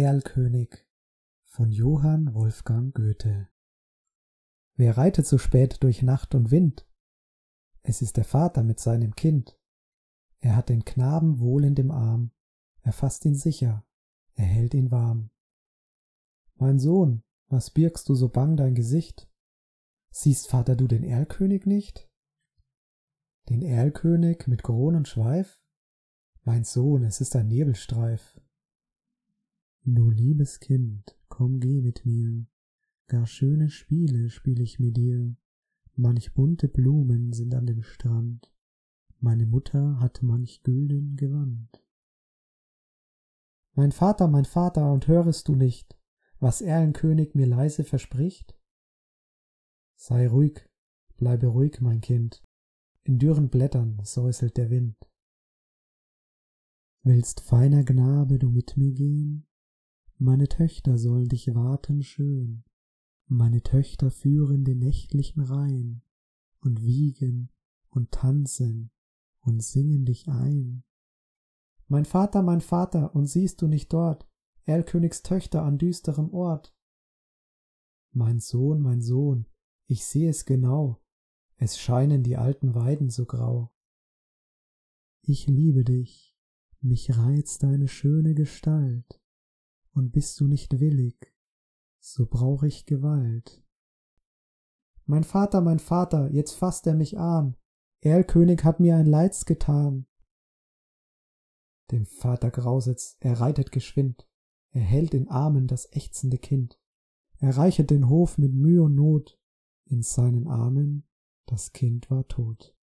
Erlkönig von Johann Wolfgang Goethe Wer reitet so spät durch Nacht und Wind? Es ist der Vater mit seinem Kind. Er hat den Knaben wohl in dem Arm, er fasst ihn sicher, er hält ihn warm. Mein Sohn, was birgst du so bang dein Gesicht? Siehst, Vater, du den Erlkönig nicht? Den Erlkönig mit Kronenschweif? Mein Sohn, es ist ein Nebelstreif. Du liebes Kind, komm geh mit mir, gar schöne Spiele spiel ich mit dir, manch bunte Blumen sind an dem Strand, meine Mutter hat manch gülden Gewand. Mein Vater, mein Vater, und hörest du nicht, was Erlenkönig mir leise verspricht? Sei ruhig, bleibe ruhig, mein Kind, in dürren Blättern säuselt der Wind. Willst, feiner Knabe, du mit mir gehen? Meine Töchter sollen dich warten schön, meine Töchter führen den nächtlichen Rhein und wiegen und tanzen und singen dich ein. Mein Vater, mein Vater, und siehst du nicht dort Erlkönigs Töchter an düsterem Ort? Mein Sohn, mein Sohn, ich seh es genau, es scheinen die alten Weiden so grau. Ich liebe dich, mich reizt deine schöne Gestalt, und bist du nicht willig, so brauch ich Gewalt. Mein Vater, mein Vater, jetzt fasst er mich an, Erlkönig hat mir ein Leids getan. Dem Vater grauset's, er reitet geschwind, er hält in Armen das ächzende Kind, er reichet den Hof mit Müh und Not, in seinen Armen das Kind war tot.